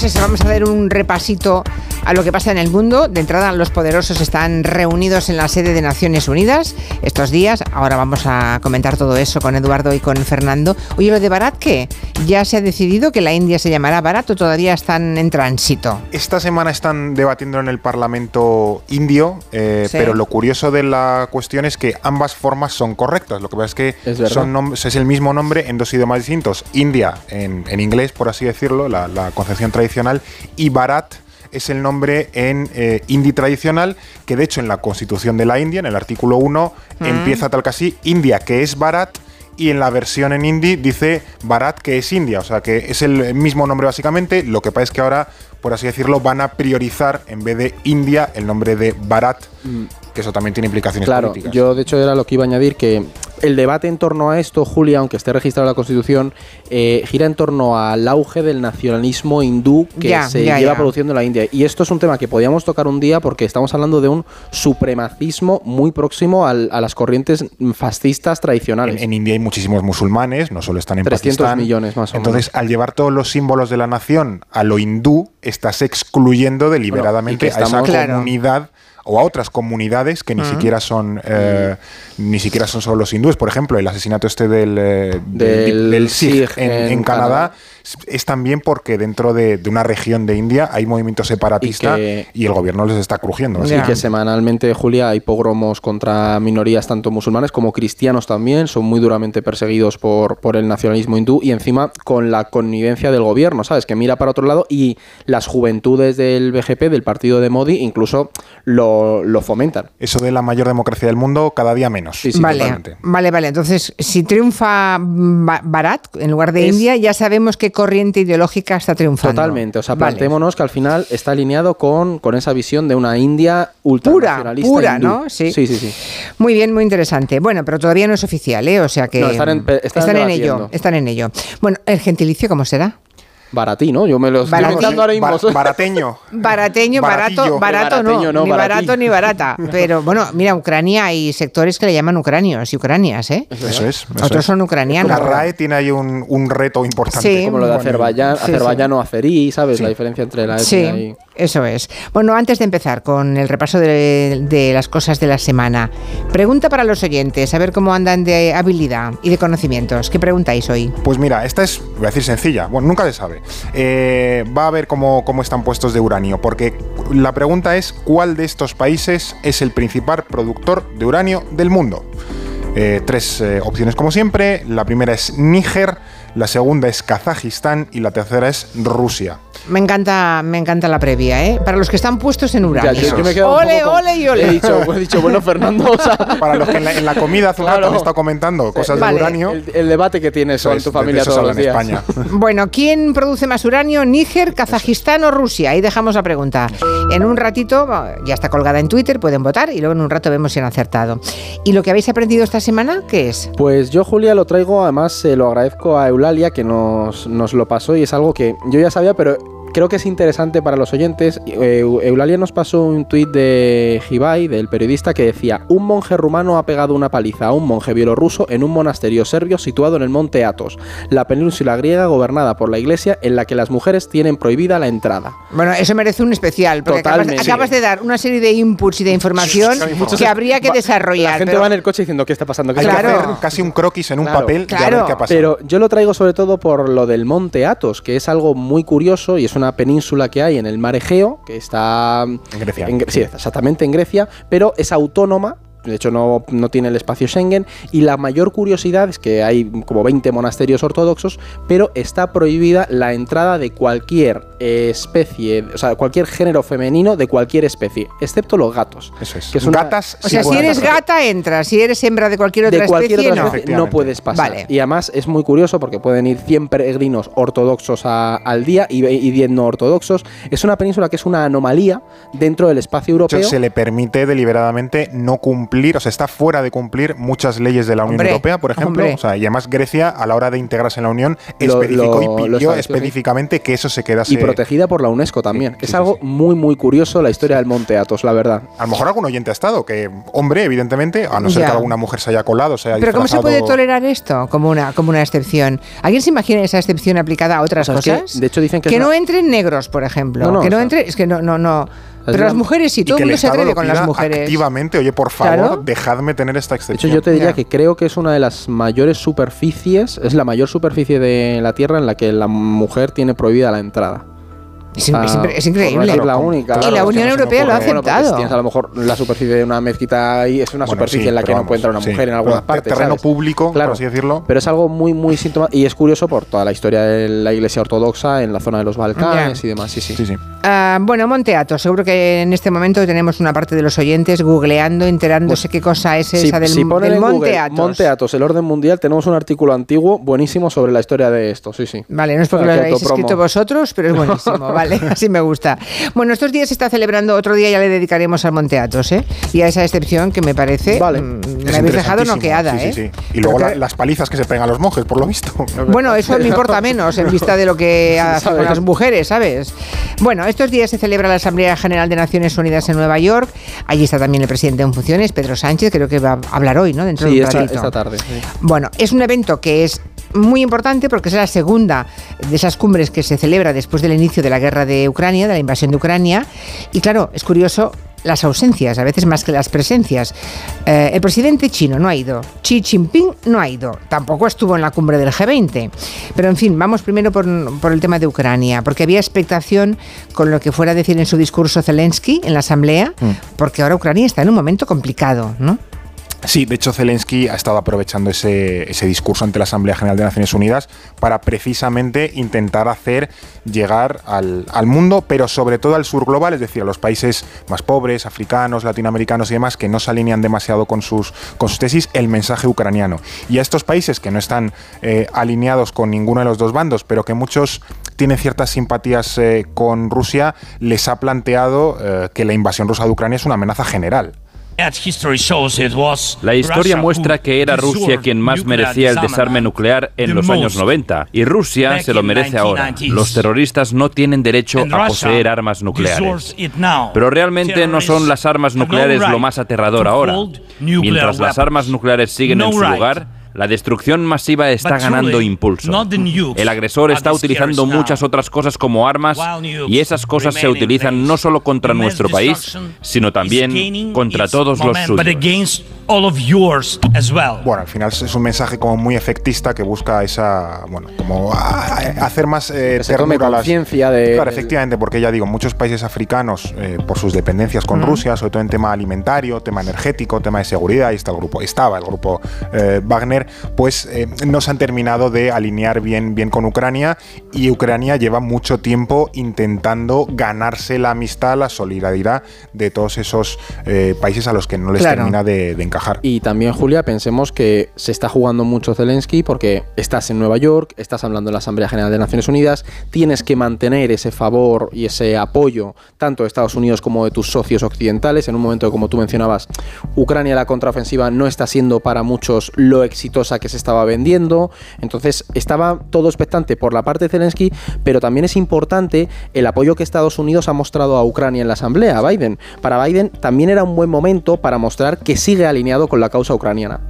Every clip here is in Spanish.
pues vamos a dar un repasito a lo que pasa en el mundo. De entrada, los poderosos están reunidos en la sede de Naciones Unidas estos días. Ahora vamos a comentar todo eso con Eduardo y con Fernando. Oye, lo de Barat, ¿qué? ¿Ya se ha decidido que la India se llamará Barat o todavía están en tránsito? Esta semana están debatiendo en el Parlamento indio, eh, pero lo curioso de la cuestión es que ambas formas son correctas. Lo que pasa es que es, el mismo nombre en dos idiomas distintos. India en, inglés, por así decirlo, la, concepción tradicional, y Bharat es el nombre en eh, hindi tradicional, que de hecho en la constitución de la India, en el artículo 1, mm. empieza tal casi India, que es Bharat, y en la versión en hindi dice Bharat, que es India, o sea que es el mismo nombre básicamente, lo que pasa es que ahora, por así decirlo, van a priorizar en vez de India el nombre de Bharat. Mm que eso también tiene implicaciones claro, Yo, de hecho, era lo que iba a añadir que el debate en torno a esto, Julia, aunque esté registrado en la Constitución, eh, gira en torno al auge del nacionalismo hindú que se lleva produciendo en la India. Y esto es un tema que podíamos tocar un día porque estamos hablando de un supremacismo muy próximo a las corrientes fascistas tradicionales. En, India hay muchísimos musulmanes, no solo están en 300 millones más o Entonces, al llevar todos los símbolos de la nación a lo hindú, estás excluyendo deliberadamente a esa comunidad o a otras comunidades que ni siquiera son eh, ni siquiera son solo los hindúes. Por ejemplo, el asesinato este del, eh, del, Sikh en, Canadá es también porque dentro de, una región de India hay movimiento separatista y, el gobierno les está crujiendo. Así que semanalmente, Julia, hay pogromos contra minorías tanto musulmanes como cristianos también, son muy duramente perseguidos por, por el nacionalismo hindú y encima con la connivencia del gobierno, ¿sabes? Que mira para otro lado y las juventudes del BGP, del partido de Modi, incluso lo, lo fomentan. Eso de la mayor democracia del mundo cada día menos. vale, vale, vale. Entonces, si triunfa Bharat en lugar de India, ya sabemos que corriente ideológica está triunfando. Totalmente, o sea, plantémonos que al final está alineado con, con esa visión de una India ultranacionalista Pura, pura ¿no? Sí. sí. sí, Muy bien, muy interesante. Bueno, pero todavía no es oficial, ¿eh? O sea que... están en, ello, están en ello. Bueno, ¿el gentilicio cómo será? Baratino, yo me lo estoy inventando ahora mismo. barateño. Barateño, barato, barato no, ni barato ni barata. Pero bueno, mira, Ucrania hay sectores que le llaman ucranios y ucranias, ¿eh? Eso es. Otros son ucranianos. La RAE tiene ahí un, un reto importante. Sí. Como lo de Azerbaiyán, azerbaiyano azerí, ¿sabes? La diferencia entre la etnia y... Eso es. Bueno, antes de empezar con el repaso de, las cosas de la semana, pregunta para los oyentes, a ver cómo andan de habilidad y de conocimientos. ¿Qué preguntáis hoy? Pues mira, esta es, voy a decir sencilla, bueno, nunca se sabe. Eh, va a ver cómo, cómo están puestos de uranio, porque la pregunta es, ¿cuál de estos países es el principal productor de uranio del mundo? Eh, tres eh, opciones como siempre. La primera es Níger, la segunda es Kazajistán y la tercera es Rusia. Me encanta, me encanta la previa, ¿eh? Para los que están puestos en uranio. ole, ole y ole. He dicho, he dicho bueno, Fernando. Para los que en la, comida hace un rato han estado comentando cosas de uranio. El, debate que tienes con tu familia todos los días. España. bueno, ¿quién produce más uranio? ¿Níger, Kazajistán o Rusia? Ahí dejamos la pregunta. En un ratito, ya está colgada en Twitter, pueden votar y luego en un rato vemos si han acertado. ¿Y lo que habéis aprendido esta semana, qué es? Pues yo, Julia, lo traigo, además se lo agradezco a Que nos, nos lo pasó y es algo que yo ya sabía, pero creo que es interesante para los oyentes. Eulalia nos pasó un tuit de Hibai, del periodista, que decía: Un monje rumano ha pegado una paliza a un monje bielorruso en un monasterio serbio situado en el monte Athos, la península griega gobernada por la iglesia en la que las mujeres tienen prohibida la entrada. Bueno, eso merece un especial, porque acabas, de dar una serie de inputs y de información que habría que desarrollar. La gente va en el coche diciendo: ¿Qué está pasando? Hay claro. que hacer casi un croquis en un papel claro. qué ha pasado. Pero yo lo traigo sobre todo por lo del monte Athos, que es algo muy curioso y es una península que hay en el mar Egeo, que está en Grecia. sí, exactamente en Grecia, pero es autónoma de hecho no, no, tiene el espacio Schengen, y la mayor curiosidad es que hay como 20 monasterios ortodoxos, pero está prohibida la entrada de cualquier especie, o sea, cualquier género femenino de cualquier especie, excepto los gatos. Eso es. Que Gatas. O sea, si eres gata, entras, si eres hembra de cualquier otra especie, no. puedes pasar. Y además es muy curioso porque pueden ir 100 peregrinos ortodoxos al día y, y 10 no ortodoxos. Es una península que es una anomalía dentro del espacio europeo. se le permite deliberadamente no cumplir cumplir, o sea, está fuera de cumplir muchas leyes de la Unión Europea, por ejemplo. O sea, y además Grecia, a la hora de integrarse en la Unión, especificó y pidió específicamente que eso se quedase. Y protegida por la UNESCO también. es algo muy, muy curioso la historia del Monte Athos, la verdad. A lo mejor algún oyente ha estado, que, hombre, evidentemente, a no ser que alguna mujer se haya colado, se haya Pero ¿cómo se puede tolerar esto como una, como una excepción? ¿Alguien se imagina esa excepción aplicada a otras cosas? de hecho, dicen que. Que no entren negros, por ejemplo. que no entre. Es que no, no, no. Pero las mujeres sí, todo el mundo se atreve con las mujeres. Activamente, oye, por favor, dejadme tener esta excepción. De hecho, yo te diría que creo que es una de las mayores superficies, es la mayor superficie de la Tierra en la que la mujer tiene prohibida la entrada. Es, es, increíble. la única. y la Unión Europea lo ha aceptado. tienes a lo mejor la superficie de una mezquita ahí, es una superficie en la que no puede entrar una mujer en algunas partes. Terreno público, claro, por así decirlo. Pero es algo muy, muy sintomático. Y es curioso por toda la historia de la Iglesia Ortodoxa en la zona de los Balcanes y demás. Sí, sí. sí, ah, bueno, Monteato, seguro que en este momento tenemos una parte de los oyentes googleando, enterándose qué cosa es esa del, si del Monte Athos. Monte Athos, el orden mundial, tenemos un artículo antiguo buenísimo sobre la historia de esto. Sí, sí. Vale, no es porque lo hayáis escrito vosotros, pero es buenísimo. vale, así me gusta. Bueno, estos días se está celebrando, otro día ya le dedicaremos al Monteatos, ¿eh? Y a esa excepción que me parece. Vale. Mm, me habéis dejado noqueada, ¿eh? Sí, Y luego las palizas que se pegan los monjes, por lo visto. Bueno, eso me importa menos en vista de lo que hacen con las mujeres, ¿sabes? Bueno, estos días se celebra la Asamblea General de Naciones Unidas en Nueva York. Allí está también el presidente en funciones, Pedro Sánchez, creo que va a hablar hoy, ¿no? Dentro de un ratito. esta tarde. Bueno, es un evento que es muy importante porque es la segunda de esas cumbres que se celebra después del inicio de la guerra de Ucrania, de la invasión de Ucrania. Y claro, es curioso las ausencias, a veces más que las presencias. Eh, el presidente chino no ha ido, Xi Jinping no ha ido, tampoco estuvo en la cumbre del G20. Pero en fin, vamos primero por, por el tema de Ucrania, porque había expectación con lo que fuera a decir en su discurso Zelensky en la Asamblea, mm. porque ahora Ucrania está en un momento complicado, ¿no? Sí, de hecho Zelensky ha estado aprovechando ese, discurso ante la Asamblea General de Naciones Unidas para precisamente intentar hacer llegar al, mundo, pero sobre todo al sur global, es decir, a los países más pobres, africanos, latinoamericanos y demás, que no se alinean demasiado con sus, con sus tesis, el mensaje ucraniano. Y a estos países que no están eh, alineados con ninguno de los dos bandos, pero que muchos tienen ciertas simpatías eh, con Rusia, les ha planteado eh, que la invasión rusa de Ucrania es una amenaza general. La historia muestra que era Rusia quien más merecía el desarme nuclear en los años 90 y Rusia se lo merece ahora. Los terroristas no tienen derecho a poseer armas nucleares. Pero realmente no son las armas nucleares lo más aterrador ahora. Mientras las armas nucleares siguen en su lugar, la destrucción masiva está ganando impulso. El agresor está utilizando muchas otras cosas como armas y esas cosas se utilizan no solo contra nuestro país, sino también contra todos los suyos. Bueno, al final es un mensaje como muy efectista que busca esa, bueno, como hacer más eh, conciencia de... Claro, efectivamente, porque ya digo, muchos países africanos, eh, por sus dependencias con Rusia, sobre todo en tema alimentario, tema energético, tema de seguridad, y está el grupo, estaba el grupo eh, Wagner, pues eh, no se han terminado de alinear bien, bien con Ucrania y Ucrania lleva mucho tiempo intentando ganarse la amistad, la solidaridad de todos esos eh, países a los que no les termina de, Y también, Julia, pensemos que se está jugando mucho Zelensky porque estás en Nueva York, estás hablando en la Asamblea General de Naciones Unidas, tienes que mantener ese favor y ese apoyo tanto de Estados Unidos como de tus socios occidentales. En un momento, como tú mencionabas, Ucrania la contraofensiva no está siendo para muchos lo exitoso que se estaba vendiendo. Entonces estaba todo expectante por la parte de Zelensky, pero también es importante el apoyo que Estados Unidos ha mostrado a Ucrania en la Asamblea, a Biden. Para Biden también era un buen momento para mostrar que sigue alineado con la causa ucraniana.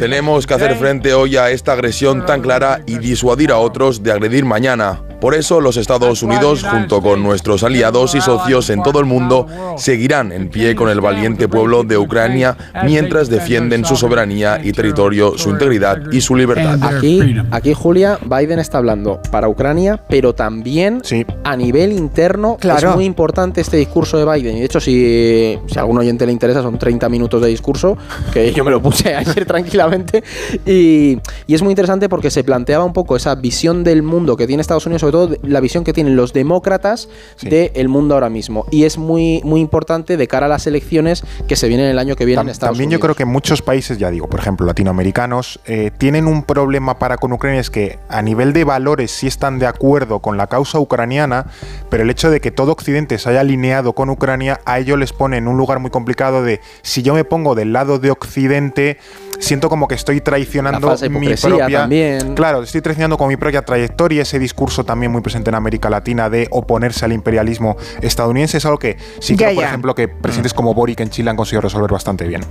Tenemos que hacer frente hoy a esta agresión tan clara y disuadir a otros de agredir mañana. Por eso los Estados Unidos, junto con nuestros aliados y socios en todo el mundo, seguirán en pie con el valiente pueblo de Ucrania mientras defienden su soberanía y territorio, su integridad y su libertad. Aquí, aquí Julia, Biden está hablando para Ucrania, pero también a nivel interno claro. es muy importante este discurso de Biden. Y de hecho, si, si a algún oyente le interesa, son 30 minutos de discurso, que yo me lo puse ayer tranquilamente. Y, y es muy interesante porque se planteaba un poco esa visión del mundo que tiene Estados Unidos sobre todo la visión que tienen los demócratas del mundo ahora mismo. Y es muy, muy importante de cara a las elecciones que se vienen el año que viene en Estados También yo creo que muchos países, ya digo, por ejemplo, latinoamericanos, eh, tienen un problema para con Ucrania, es que a nivel de valores sí están de acuerdo con la causa ucraniana, pero el hecho de que todo Occidente se haya alineado con Ucrania, a ellos les pone en un lugar muy complicado de si yo me pongo del lado de Occidente, siento como que estoy traicionando mi propia. También. Claro, estoy traicionando con mi propia trayectoria, ese discurso también muy presente en América Latina de oponerse al imperialismo estadounidense, es algo que sí creo, por ejemplo, que presidentes como Boric en Chile han conseguido resolver bastante bien.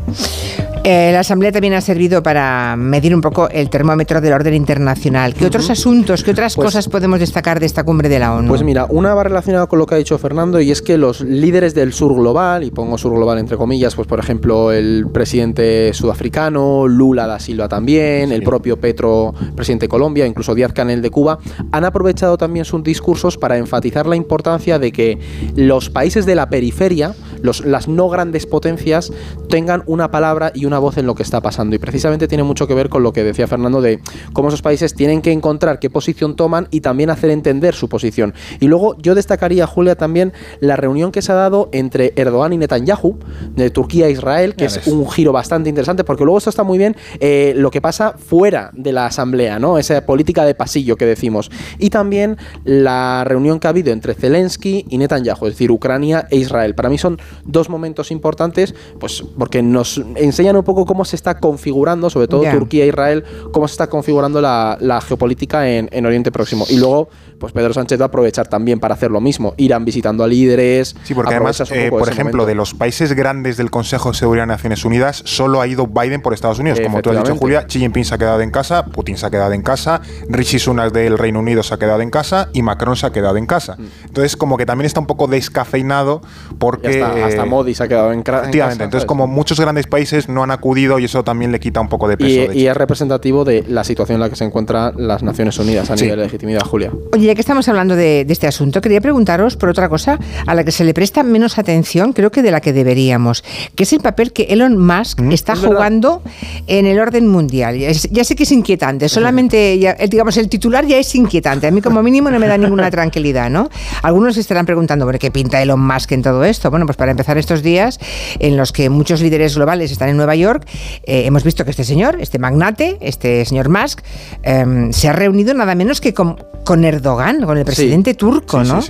Eh, la Asamblea también ha servido para medir un poco el termómetro del orden internacional. ¿Qué otros asuntos, qué otras pues cosas podemos destacar de esta cumbre de la ONU? Pues mira, una va relacionada con lo que ha dicho Fernando y es que los líderes del sur global, y pongo sur global entre comillas, pues por ejemplo el presidente sudafricano, Lula da Silva también, el propio Petro, presidente de Colombia, incluso Díaz Canel de Cuba, han aprovechado también sus discursos para enfatizar la importancia de que los países de la periferia, los, las no grandes potencias, tengan una palabra y una voz en lo que está pasando. Y precisamente tiene mucho que ver con lo que decía Fernando de cómo esos países tienen que encontrar qué posición toman y también hacer entender su posición. Y luego yo destacaría, Julia, también la reunión que se ha dado entre Erdogan y Netanyahu, de Turquía e Israel, que es un giro bastante interesante, porque luego esto está muy bien eh, lo que pasa fuera de la asamblea, ¿no? Esa política de pasillo que decimos. Y también la reunión que ha habido entre Zelensky y Netanyahu, es decir, Ucrania e Israel. Para mí son dos momentos importantes, pues porque nos enseñan un poco cómo se está configurando, sobre todo Turquía e Israel, cómo se está configurando la, geopolítica en, en Oriente Próximo. Y luego pues Pedro Sánchez va a aprovechar también para hacer lo mismo. Irán visitando a líderes. Sí, porque además, eh, por ejemplo, de los países grandes del Consejo de Seguridad de Naciones Unidas, solo ha ido Biden por Estados Unidos. Como tú has dicho, Julia, Xi Jinping se ha quedado en casa, Putin se ha quedado en casa, Rishi Sunak del Reino Unido se ha quedado en casa y Macron se ha quedado en casa. Mm. Entonces, como que también está un poco descafeinado porque... Hasta, Modi se ha quedado en, casa. Efectivamente, entonces como muchos grandes países no han acudido y eso también le quita un poco de peso. Y, es representativo de la situación en la que se encuentran las Naciones Unidas a nivel de legitimidad, Julia. Oye, ya que estamos hablando de de, este asunto, quería preguntaros por otra cosa a la que se le presta menos atención, creo que de la que deberíamos, que es el papel que Elon Musk mm, está jugando en el orden mundial. Ya, sé que es inquietante, solamente, ya, digamos, el titular ya es inquietante. A mí como mínimo no me da ninguna tranquilidad, ¿no? Algunos estarán preguntando, ¿por qué pinta Elon Musk en todo esto? Bueno, pues para empezar estos días en los que muchos líderes globales están en Nueva York, eh, hemos visto que este señor, este magnate, este señor Musk, em, se ha reunido nada menos que con, con Erdogan, con el presidente turco, ¿no?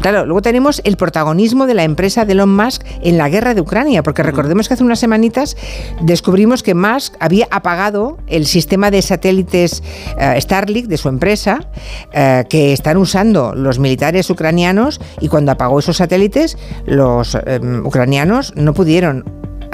claro, luego tenemos el protagonismo de la empresa de Elon Musk en la guerra de Ucrania, porque recordemos que hace unas semanitas descubrimos que Musk había apagado el sistema de satélites eh, Starlink de su empresa, eh, que están usando los militares ucranianos, y cuando apagó esos satélites, los em, ucranianos no pudieron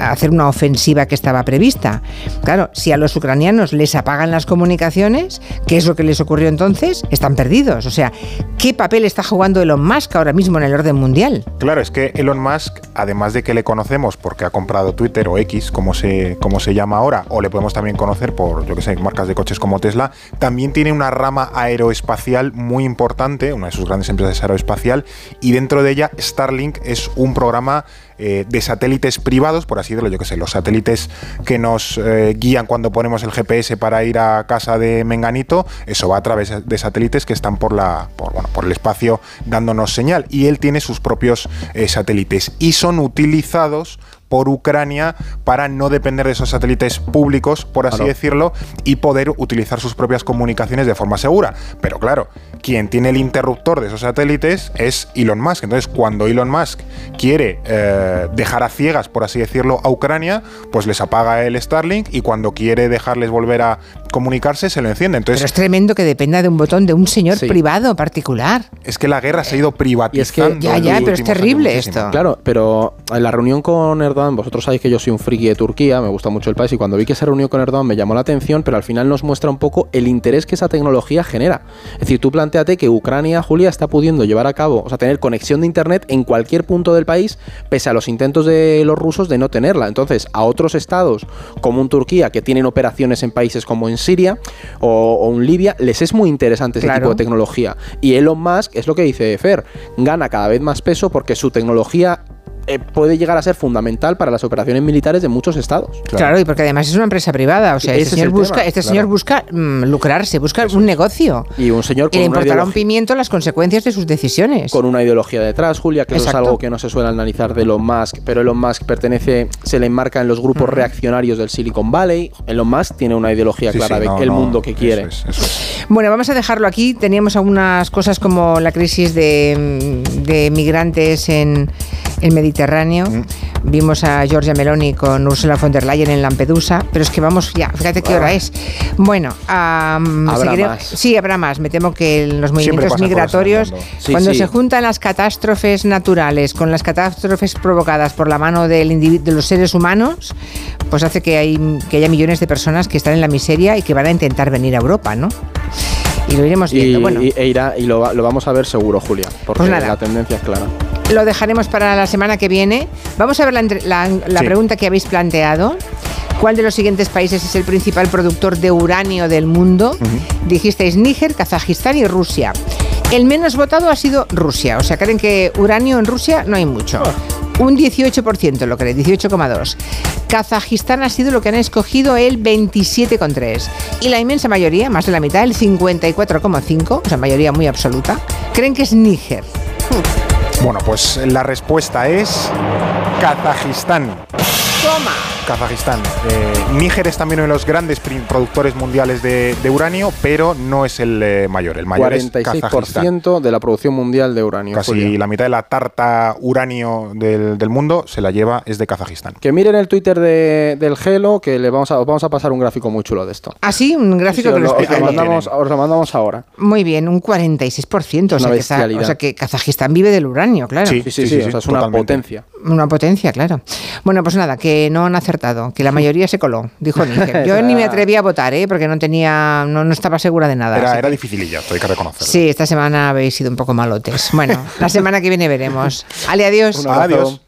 hacer una ofensiva que estaba prevista. Claro, si a los ucranianos les apagan las comunicaciones, ¿qué es lo que les ocurrió entonces? Están perdidos. O sea, ¿qué papel está jugando Elon Musk ahora mismo en el orden mundial? Claro, es que Elon Musk, además de que le conocemos porque ha comprado Twitter o X, como se, como se llama ahora, o le podemos también conocer por, yo que sé, marcas de coches como Tesla, también tiene una rama aeroespacial muy importante, una de sus grandes empresas aeroespacial, y dentro de ella Starlink es un programa eh, de satélites privados, por así decirlo, yo que sé, los satélites que nos eh, guían cuando ponemos el GPS para ir a casa de Menganito, eso va a través de satélites que están por, la, por, bueno, por el espacio dándonos señal. Y él tiene sus propios eh, satélites y son utilizados por Ucrania para no depender de esos satélites públicos, por así decirlo, y poder utilizar sus propias comunicaciones de forma segura. Pero claro, quien tiene el interruptor de esos satélites es Elon Musk. Entonces, cuando Elon Musk quiere eh, dejar a ciegas, por así decirlo, a Ucrania, pues les apaga el Starlink y cuando quiere dejarles volver a comunicarse, se lo enciende. Entonces, pero es tremendo que dependa de un botón de un señor privado particular. Es que la guerra se ha ido privatizando. ya, ya, pero es terrible esto. Claro, pero en la reunión con Erdogan vosotros sabéis que yo soy un friki de Turquía, me gusta mucho el país y cuando vi que se reunió con Erdogan me llamó la atención, pero al final nos muestra un poco el interés que esa tecnología genera. Es decir, tú planteate que Ucrania, Julia, está pudiendo llevar a cabo, o sea, tener conexión de internet en cualquier punto del país, pese a los intentos de los rusos de no tenerla. Entonces, a otros estados, como un Turquía, que tienen operaciones en países como en Siria o, en Libia, les es muy interesante ese tipo de tecnología. Y Elon Musk, es lo que dice Fer, gana cada vez más peso porque su tecnología eh, puede llegar a ser fundamental para las operaciones militares de muchos estados. Claro, y porque además es una empresa privada. O sea, este señor busca, este señor busca mm, lucrarse, busca un negocio. Y un señor con y le importará un pimiento las consecuencias de sus decisiones. Con una ideología detrás, Julia, que eso es algo que no se suele analizar de Elon Musk, pero Elon Musk pertenece, se le enmarca en los grupos reaccionarios del Silicon Valley. Elon Musk tiene una ideología clara de el mundo que quiere. Bueno, vamos a dejarlo aquí. Teníamos algunas cosas como la crisis de, de migrantes en el Mediterráneo. Mm. Vimos a Giorgia Meloni con Ursula von der Leyen en Lampedusa, pero es que vamos ya, fíjate qué hora es. Bueno, ¿Habrá sí, habrá más. Me temo que los movimientos migratorios, cuando se juntan las catástrofes naturales con las catástrofes provocadas por la mano del de los seres humanos, pues hace que, hay, que haya millones de personas que están en la miseria y que van a intentar venir a Europa, ¿no? Y lo iremos viendo. Y, bueno. y, e irá, y lo, vamos a ver seguro, Julia, porque pues la tendencia es clara. Lo dejaremos para la semana que viene. Vamos a ver la, pregunta que habéis planteado. ¿Cuál de los siguientes países es el principal productor de uranio del mundo? Dijisteis Níger, Kazajistán y Rusia. El menos votado ha sido Rusia. O sea, creen que uranio en Rusia no hay mucho. Ah. Un 18% lo cree, 18,2. Kazajistán ha sido lo que han escogido el 27,3. Y la inmensa mayoría, más de la mitad, el 54,5, o sea, mayoría muy absoluta, creen que es Níger. Bueno, pues la respuesta es Kazajistán. Toma. Kazajistán. Eh, Níger es también uno de los grandes productores mundiales de, uranio, pero no es el eh, mayor. El mayor 46% de la producción mundial de uranio. Casi la mitad de la tarta uranio del, mundo se la lleva es de Kazajistán. Que miren el Twitter del Gelo, que le vamos a, vamos a pasar un gráfico muy chulo de esto. ¿Ah, sí? Un gráfico que lo, os, lo mandamos, os lo mandamos ahora. Muy bien, un 46%. o, sea que, o sea que Kazajistán vive del uranio, claro. Sí, sí, sí, es una potencia. Una potencia, claro. Bueno, pues nada, que no han acertado, que la mayoría se coló, dijo Níger. Yo ni me atreví a votar, ¿eh? porque no tenía, no, no estaba segura de nada. Era, era dificililla, hay que reconocerlo. Sí, esta semana habéis sido un poco malotes. Bueno, la semana que viene veremos. Ale, adiós. adiós.